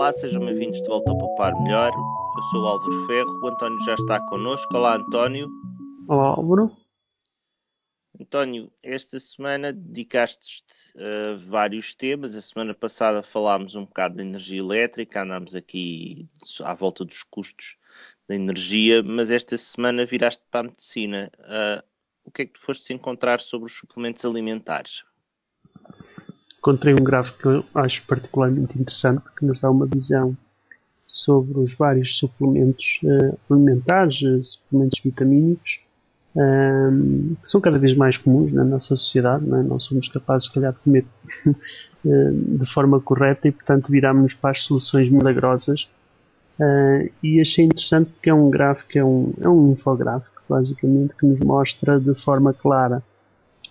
Olá, sejam bem-vindos de volta ao Papar Melhor. Eu sou o Álvaro Ferro, o António já está connosco. Olá, António. Olá, Álvaro. António, esta semana dedicaste-te a vários temas. A semana passada falámos um bocado de energia elétrica, andámos aqui à volta dos custos da energia, mas esta semana viraste para a medicina. Uh, o que é que tu foste encontrar sobre os suplementos alimentares? Encontrei um gráfico que eu acho particularmente interessante porque nos dá uma visão sobre os vários suplementos uh, alimentares, uh, suplementos vitamínicos, um, que são cada vez mais comuns na nossa sociedade. Não, é? não somos capazes, se calhar, de comer de forma correta e, portanto, viramos para as soluções milagrosas. Uh, e achei interessante porque é um gráfico, é um, é um infográfico, basicamente, que nos mostra de forma clara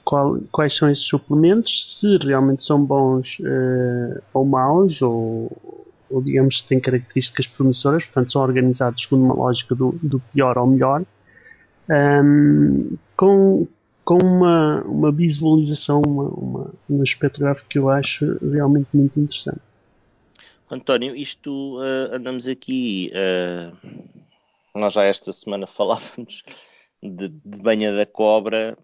qual, quais são esses suplementos, se realmente são bons uh, ou maus, ou, ou digamos se têm características promissoras, portanto são organizados segundo uma lógica do, do pior ao melhor, um, com, com uma, uma visualização, uma, uma, um aspecto gráfico que eu acho realmente muito interessante. António, isto uh, andamos aqui, uh, nós já esta semana falávamos de, de banha da cobra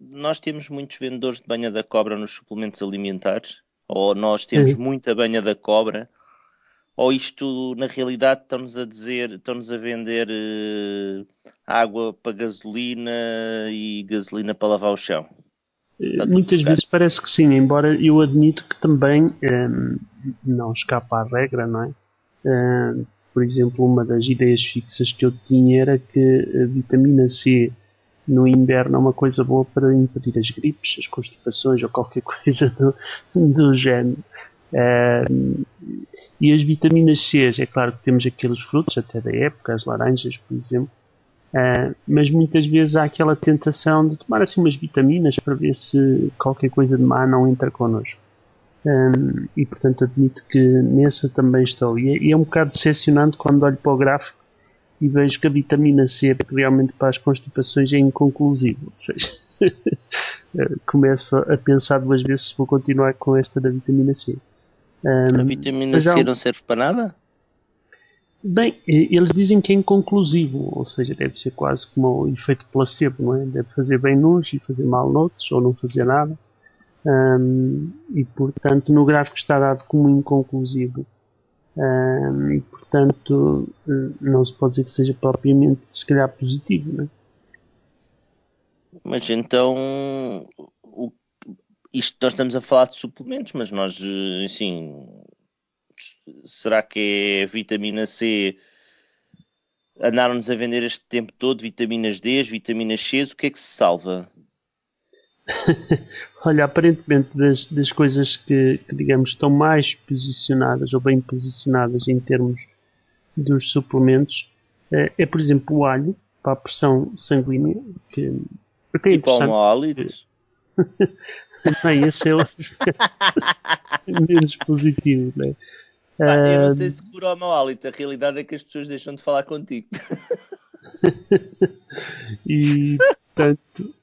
nós temos muitos vendedores de banha da cobra nos suplementos alimentares? Ou nós temos uhum. muita banha da cobra? Ou isto, na realidade, estamos a dizer, estamos a vender uh, água para gasolina e gasolina para lavar o chão? Está Muitas vezes parece que sim, embora eu admito que também um, ehm, não escapa à regra, não é? Um, ehm, por exemplo, uma das ideias fixas que eu tinha era que a vitamina C no inverno é uma coisa boa para impedir as gripes, as constipações ou qualquer coisa do, do género. Uh, e as vitaminas C, é claro que temos aqueles frutos, até da época, as laranjas, por exemplo, uh, mas muitas vezes há aquela tentação de tomar assim umas vitaminas para ver se qualquer coisa de má não entra connosco. Um, e portanto admito que nessa também estou. E é, e é um bocado decepcionante quando olho para o gráfico e vejo que a vitamina C realmente para as constipações é inconclusivo. Ou seja, começo a pensar duas vezes se vou continuar com esta da vitamina C. Um, a vitamina C não serve para nada? Bem, eles dizem que é inconclusivo, ou seja, deve ser quase como o efeito placebo, não é? Deve fazer bem nos e fazer mal noutros, ou não fazer nada. Um, e portanto, no gráfico está dado como inconclusivo. Um, portanto não se pode dizer que seja propriamente se calhar positivo, não é? Mas então o, isto nós estamos a falar de suplementos, mas nós assim será que é vitamina C? Andaram-nos a vender este tempo todo vitaminas D, vitaminas C, o que é que se salva? Olha, aparentemente das, das coisas que, que, digamos, estão mais posicionadas ou bem posicionadas em termos dos suplementos é, é por exemplo, o alho para a pressão sanguínea. Que até tipo almoólitos? Bem, esse é o menos positivo, né? Ah, eu não sei se cura o mau hálito, a realidade é que as pessoas deixam de falar contigo. e portanto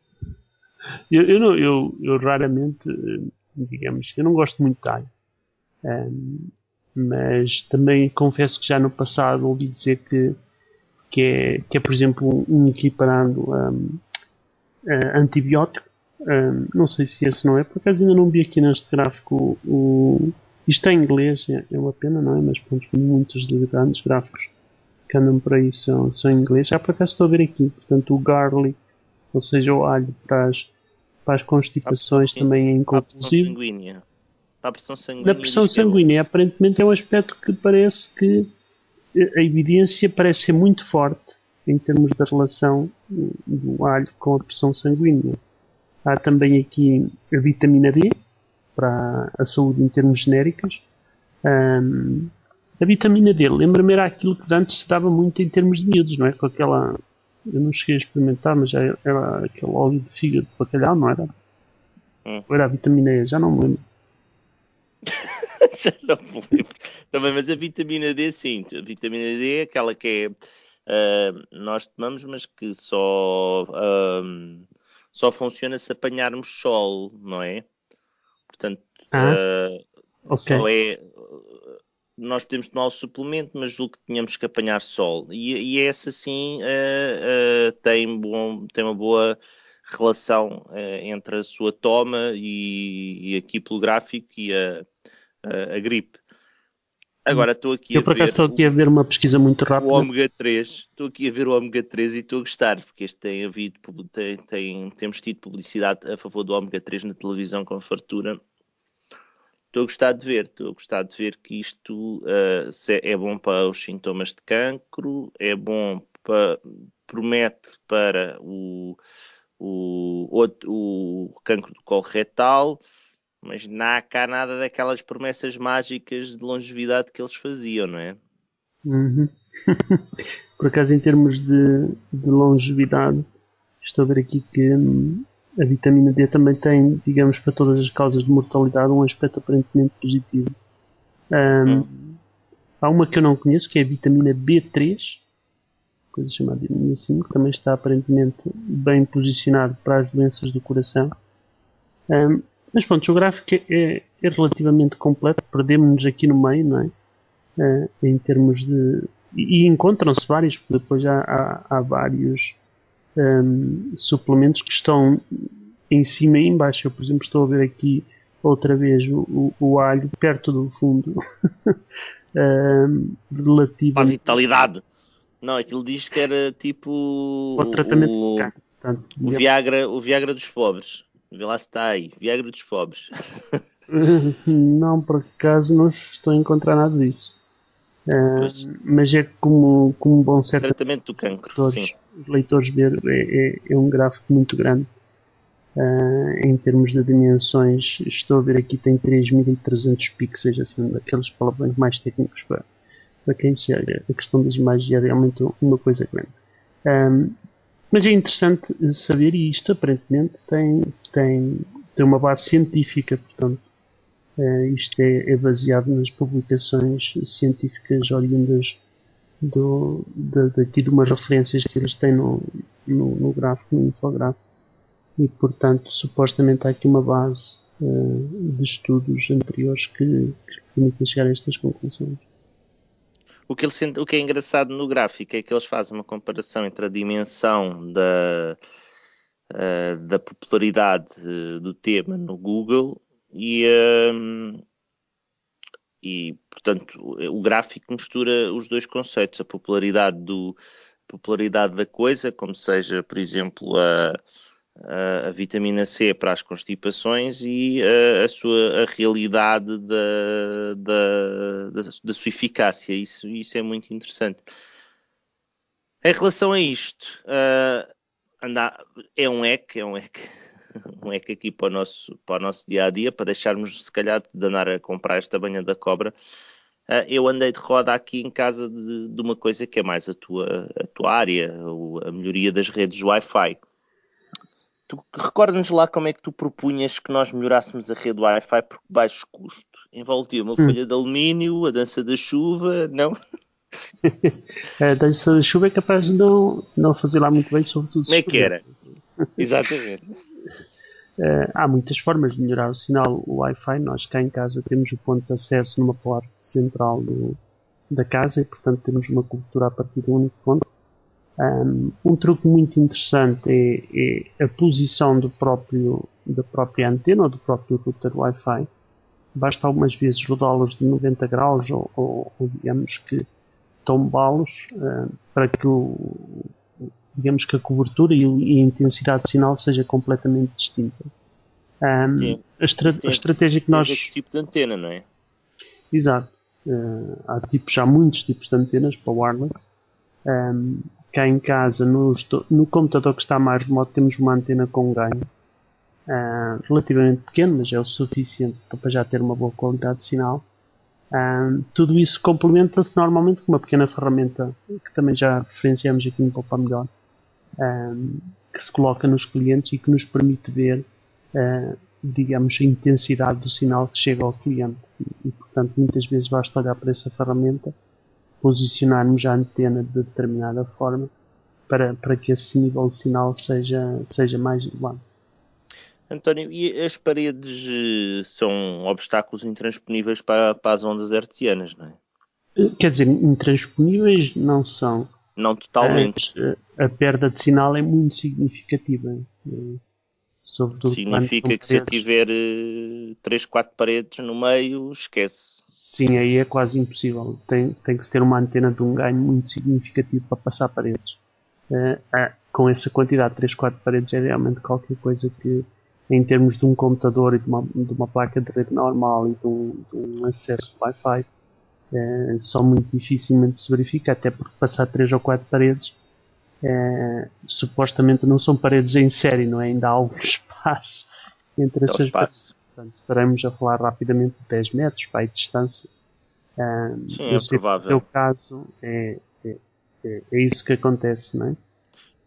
eu, eu, não, eu, eu raramente, digamos, eu não gosto muito de alho. Um, mas também confesso que já no passado ouvi dizer que, que, é, que é, por exemplo, um equiparado um, antibiótico. Um, não sei se esse não é, por acaso ainda não vi aqui neste gráfico o. Isto é em inglês, é, é uma pena, não é? Mas pronto, muitos grandes gráficos que andam por aí são, são em inglês. Já por acaso estou a ver aqui, portanto, o garlic, ou seja, o alho para as, para as constipações também é inconclusivo. Para a pressão sanguínea. Da pressão sanguínea, aparentemente é um aspecto que parece que a evidência parece ser muito forte em termos da relação do alho com a pressão sanguínea. Há também aqui a vitamina D para a saúde em termos genéricos. Um, a vitamina D, lembra-me era aquilo que antes se dava muito em termos de miúdos, não é? Com aquela. Eu não cheguei a experimentar, mas já era aquele óleo de fígado de bacalhau, não era? Hum. Ou era a vitamina E, já não me lembro. já não me lembro. Também, mas a vitamina D, sim. A vitamina D é aquela que é. Uh, nós tomamos, mas que só, uh, só funciona se apanharmos sol, não é? Portanto, ah, uh, okay. só é. Nós podemos tomar o suplemento, mas julgo que tínhamos que apanhar sol. E, e essa sim uh, uh, tem, bom, tem uma boa relação uh, entre a sua toma e, e aqui pelo gráfico e a, a, a gripe. Agora estou aqui Eu, por acaso, estou aqui a ver uma pesquisa muito rápida. O ômega 3, estou aqui a ver o ômega 3 e estou a gostar, porque este tem havido, tem, tem, temos tido publicidade a favor do ômega 3 na televisão com fartura. Estou a gostar de ver, estou a gostar de ver que isto uh, é bom para os sintomas de cancro, é bom para, promete para o, o, o, o cancro do colo retal, mas não há cá nada daquelas promessas mágicas de longevidade que eles faziam, não é? Uhum. Por acaso, em termos de, de, longevidade, estou a ver aqui que hum, a vitamina D também tem, digamos, para todas as causas de mortalidade, um aspecto aparentemente positivo. Um, hum. Há uma que eu não conheço, que é a vitamina B3, coisa chamada vitamina 5, que também está aparentemente bem posicionado para as doenças do coração. Um, mas pronto, o gráfico é, é relativamente completo, perdemos-nos aqui no meio, não é? Uh, em termos de. E, e encontram-se vários, porque depois há, há, há vários um, suplementos que estão em cima e em baixo. Eu, por exemplo, estou a ver aqui outra vez o, o, o alho perto do fundo. um, relativo. a vitalidade. Não, aquilo diz que era tipo. O tratamento o, Portanto, o, Viagra, o Viagra dos pobres. Vê lá se está aí. Viagra dos pobres. não, por acaso não estou a encontrar nada disso. Uh, mas é como, como bom certo. Tratamento do cancro, sim. Os leitores ver é, é, é, um gráfico muito grande. Uh, em termos de dimensões, estou a ver aqui tem 3300 pixels, assim, daqueles palavrões mais técnicos para, para quem seja. A questão das imagens é realmente uma coisa grande. Um, mas é interessante saber, e isto aparentemente tem, tem, tem uma base científica, portanto, uh, isto é, é, baseado nas publicações científicas oriundas do, de, daqui de umas referências que eles têm no, no, no gráfico, no infográfico, e portanto, supostamente há aqui uma base uh, de estudos anteriores que, que permitem chegar a estas conclusões. O que, o que é engraçado no gráfico é que eles fazem uma comparação entre a dimensão da, uh, da popularidade do tema no Google e, uh, e, portanto, o gráfico mistura os dois conceitos, a popularidade, do, popularidade da coisa, como seja, por exemplo, a a, a vitamina C para as constipações e a, a sua a realidade da, da, da, da, sua eficácia. Isso, isso é muito interessante. Em relação a isto, uh, andar, é um EC, é um EC, um EC aqui para o, nosso, para o nosso dia a dia, para deixarmos se calhar de andar a comprar esta banha da cobra. Uh, eu andei de roda aqui em casa de, de, uma coisa que é mais a tua, a tua área, a melhoria das redes Wi-Fi. Recorda-nos lá como é que tu propunhas que nós melhorássemos a rede Wi-Fi por baixo custo. Envolvia uma hum. folha de alumínio, a dança da chuva, não? a dança da chuva é capaz de não, não fazer lá muito bem, sobretudo Como é que era? Exatamente. Uh, há muitas formas de melhorar o sinal Wi-Fi. Nós cá em casa temos o ponto de acesso numa parte central do, da casa e, portanto, temos uma cobertura a partir de um único ponto. Um, um truque muito interessante é, é, a posição do próprio, da própria antena ou do próprio router Wi-Fi. Basta algumas vezes rodá-los de 90 graus ou, ou, ou digamos que tombá-los uh, para que o, digamos que a cobertura e, a intensidade de sinal seja completamente distinta. Um, a, estra a, estratégia que nós. tipo de antena, não é? Exato. Uh, há tipos, há muitos tipos de antenas para wireless. Um, cá em casa, no, no, computador que está mais remoto, temos uma antena com ganho uh, relativamente pequeno, mas é o suficiente para já ter uma boa qualidade de sinal. Uh, tudo isso complementa-se normalmente com uma pequena ferramenta que também já referenciamos aqui no Poupa Melhor, uh, que se coloca nos clientes e que nos permite ver, digamos, a intensidade do sinal que chega ao cliente. E, e, portanto, muitas vezes basta olhar para essa ferramenta posicionarmos a antena de determinada forma para, para que esse nível de sinal seja, seja mais elevado. António, e as paredes eh, são obstáculos intransponíveis para, para as ondas hertzianas, não é? Quer dizer, intransponíveis não são. Não totalmente. A, a perda de sinal é muito significativa. Sobretudo Significa que se eu tiver 3, 4 paredes no meio, esquece. Sim, aí é quase impossível. Tem, tem que se ter uma antena de um ganho muito significativo para passar paredes. Uh, com essa quantidade de 3, 4 paredes é realmente qualquer coisa que, em termos de um computador e de uma, de uma placa de rede normal e de um, de um acesso Wi-Fi, uh, são muito dificilmente se verifica, até porque passar 3 ou 4 paredes supostamente não são paredes em série, não é? Ainda há algum espaço entre essas paredes. Portanto, estaremos a falar rapidamente de 10 metros para a distância. Sim, é provável. No teu caso, é, é, é, é, isso que acontece, não é?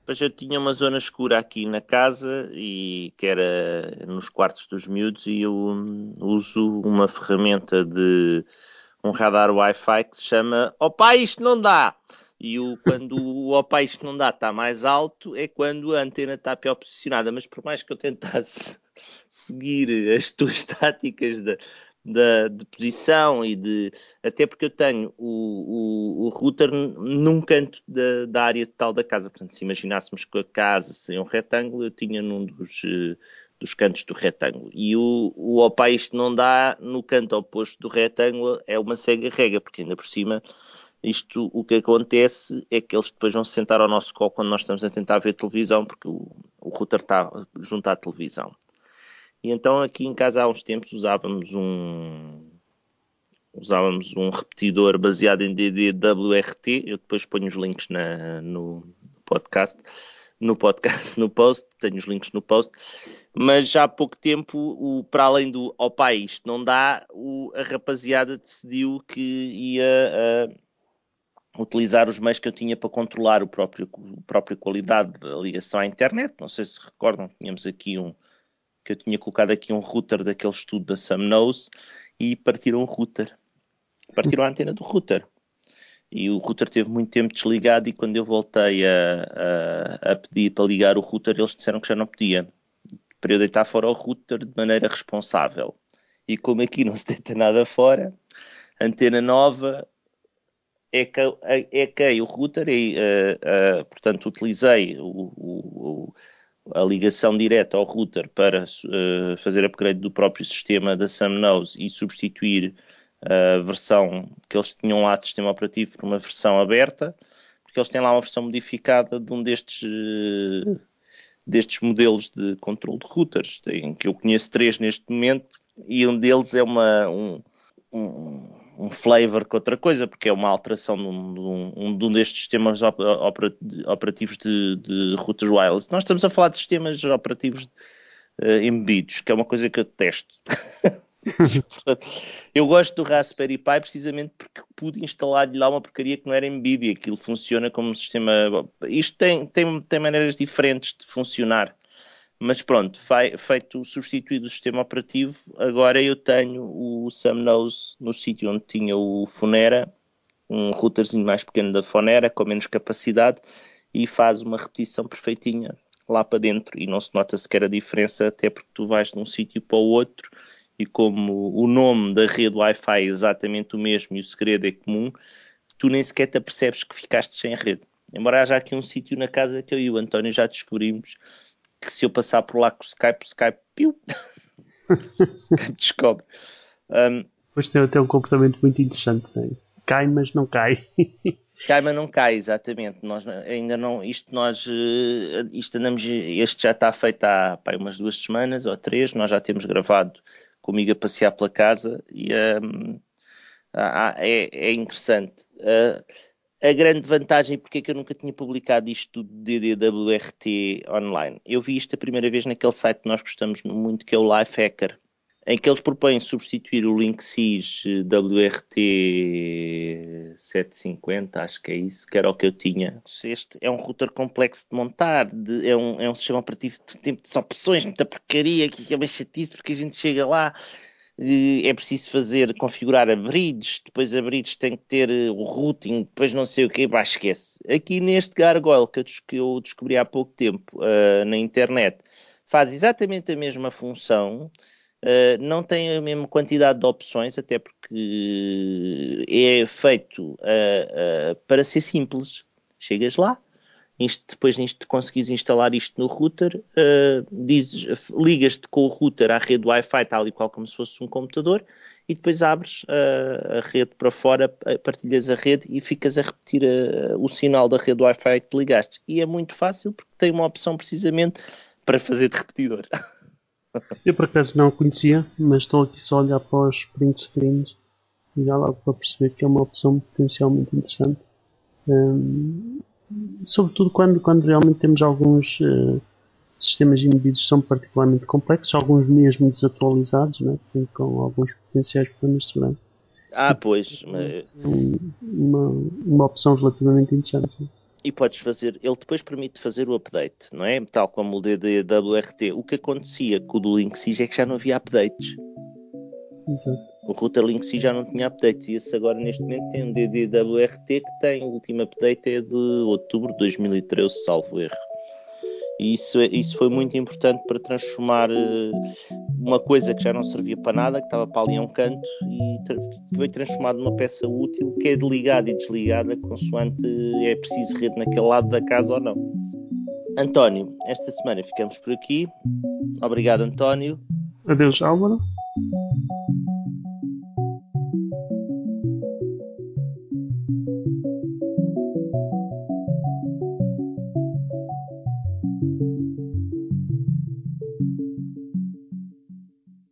Pois eu tinha uma zona escura aqui na casa e que era nos quartos dos miúdos e eu uso uma ferramenta de um radar Wi-Fi que se chama Opa, isto não dá! E o, quando o opa, isto não dá, está mais alto, é quando a antena está pior posicionada. Mas por mais que eu tentasse seguir as tuas táticas de, da, de posição e de. Até porque eu tenho o, o, o router num canto da, da, área total da casa. Portanto, se imaginássemos que a casa seria um retângulo, eu tinha num dos, eh, dos cantos do retângulo. E o, o opa, isto não dá no canto oposto do retângulo, é uma cega rega, porque ainda por cima. Isto, o que acontece é que eles depois vão se sentar ao nosso colo quando nós estamos a tentar ver televisão, porque o, o router está junto à televisão. E então aqui em casa há uns tempos usávamos um usávamos um repetidor baseado em DDWRT. Eu depois ponho os links na, no podcast, no podcast, no post, tenho os links no post. Mas já há pouco tempo, o, para além do ao pai, isto não dá, o, a rapaziada decidiu que ia uh, utilizar os meios que eu tinha para controlar o próprio, a própria qualidade da ligação à internet. Não sei se recordam, tínhamos aqui um que eu tinha colocado aqui um router daquele estudo da Samnose e partiram o router. Partiram a antena do router. E o router teve muito tempo desligado e quando eu voltei a, a, a pedir para ligar o router, eles disseram que já não podia. Para eu deitar fora o router de maneira responsável. E como aqui não se deita nada fora, antena nova, é que, é que o router, e, uh, uh, portanto, utilizei o, o, a ligação direta ao router para uh, fazer upgrade do próprio sistema da Samnose e substituir a versão que eles tinham lá de sistema operativo por uma versão aberta, porque eles têm lá uma versão modificada de um destes, uh, destes modelos de controle de routers, em que eu conheço três neste momento, e um deles é uma, um, um um flavor que outra coisa, porque é uma alteração de um, de um destes sistemas operativos de, de routers wireless. Nós estamos a falar de sistemas operativos uh, embebidos, que é uma coisa que eu detesto. eu gosto do Raspberry Pi precisamente porque pude instalar-lhe lá uma porcaria que não era e aquilo funciona como um sistema. Isto tem, tem, tem maneiras diferentes de funcionar. Mas pronto, feito substituído o sistema operativo, agora eu tenho o Samnose no sítio onde tinha o Fonera, um routerzinho mais pequeno da Fonera, com menos capacidade, e faz uma repetição perfeitinha lá para dentro e não se nota sequer a diferença, até porque tu vais de um sítio para o outro e como o nome da rede Wi-Fi é exatamente o mesmo e o segredo é comum, tu nem sequer te apercebes que ficaste sem rede. Embora haja aqui um sítio na casa que eu e o António já descobrimos que se eu passar por lá com o Skype, o Skype, piu, o Skype descobre. Um, Depois tem até um comportamento muito interessante. Né? Cai, mas não cai. cai, mas não cai, exatamente. Nós ainda não, isto nós, eh, isto andamos, este já está feito há pá, umas duas semanas ou três. Nós já temos gravado comigo a passear pela casa e um, é, é, interessante. Uh, a grande vantagem, porque é que eu nunca tinha publicado isto do DDWRT online? Eu vi isto a primeira vez naquele site que nós gostamos muito, que é o Lifehacker, em que eles propõem substituir o Linksys WRT 750, acho que é isso, que era o que eu tinha. Este é um router complexo de montar, de, é, um, é um sistema operativo de tempo de opções, muita porcaria, que é bem chatice, porque a gente chega lá é preciso fazer, configurar a bridge, depois a bridge tem que ter eh, o routing, depois não sei o que, pá, esquece. Aqui neste Gargoyle que eu descobri há pouco tempo uh, na internet, faz exatamente a mesma função, Uh, não tem a mesma quantidade de opções, até porque é feito uh, uh, para ser simples. Chegas lá, depois de conseguires instalar isto no router, ligas-te com o router à rede Wi-Fi, tal e qual como se fosse um computador, e depois abres a rede para fora, partilhas a rede e ficas a repetir o sinal da rede Wi-Fi que te ligaste. E é muito fácil porque tem uma opção precisamente para fazer de repetidor. Eu por acaso não a conhecia, mas estou aqui só a olhar para os print screens e dá logo para perceber que é uma opção potencialmente interessante. Um, sobretudo quando, quando realmente temos alguns uh, sistemas embebidos que são particularmente complexos, alguns mesmo desatualizados, né, com alguns potenciais problemas de segurança. Ah, pois. Uma, uma opção relativamente interessante. Sim e podes fazer, ele depois permite fazer o update, não é? Tal como o DDWRT. O que acontecia com o do LinkSys é que já não havia updates. Exato. O router LinkSys já não tinha updates e esse agora neste momento tem um DDWRT que tem, o último update é de outubro de 2013, salvo erro. E isso, é, isso foi muito importante para transformar eh, uma coisa que já não servia para nada, que estava para ali a um canto, e foi transformado numa peça útil que é ligada e desligada consoante é preciso rede naquele lado da casa ou não. António, esta semana ficamos por aqui. Obrigado, António. Adeus, Álvaro.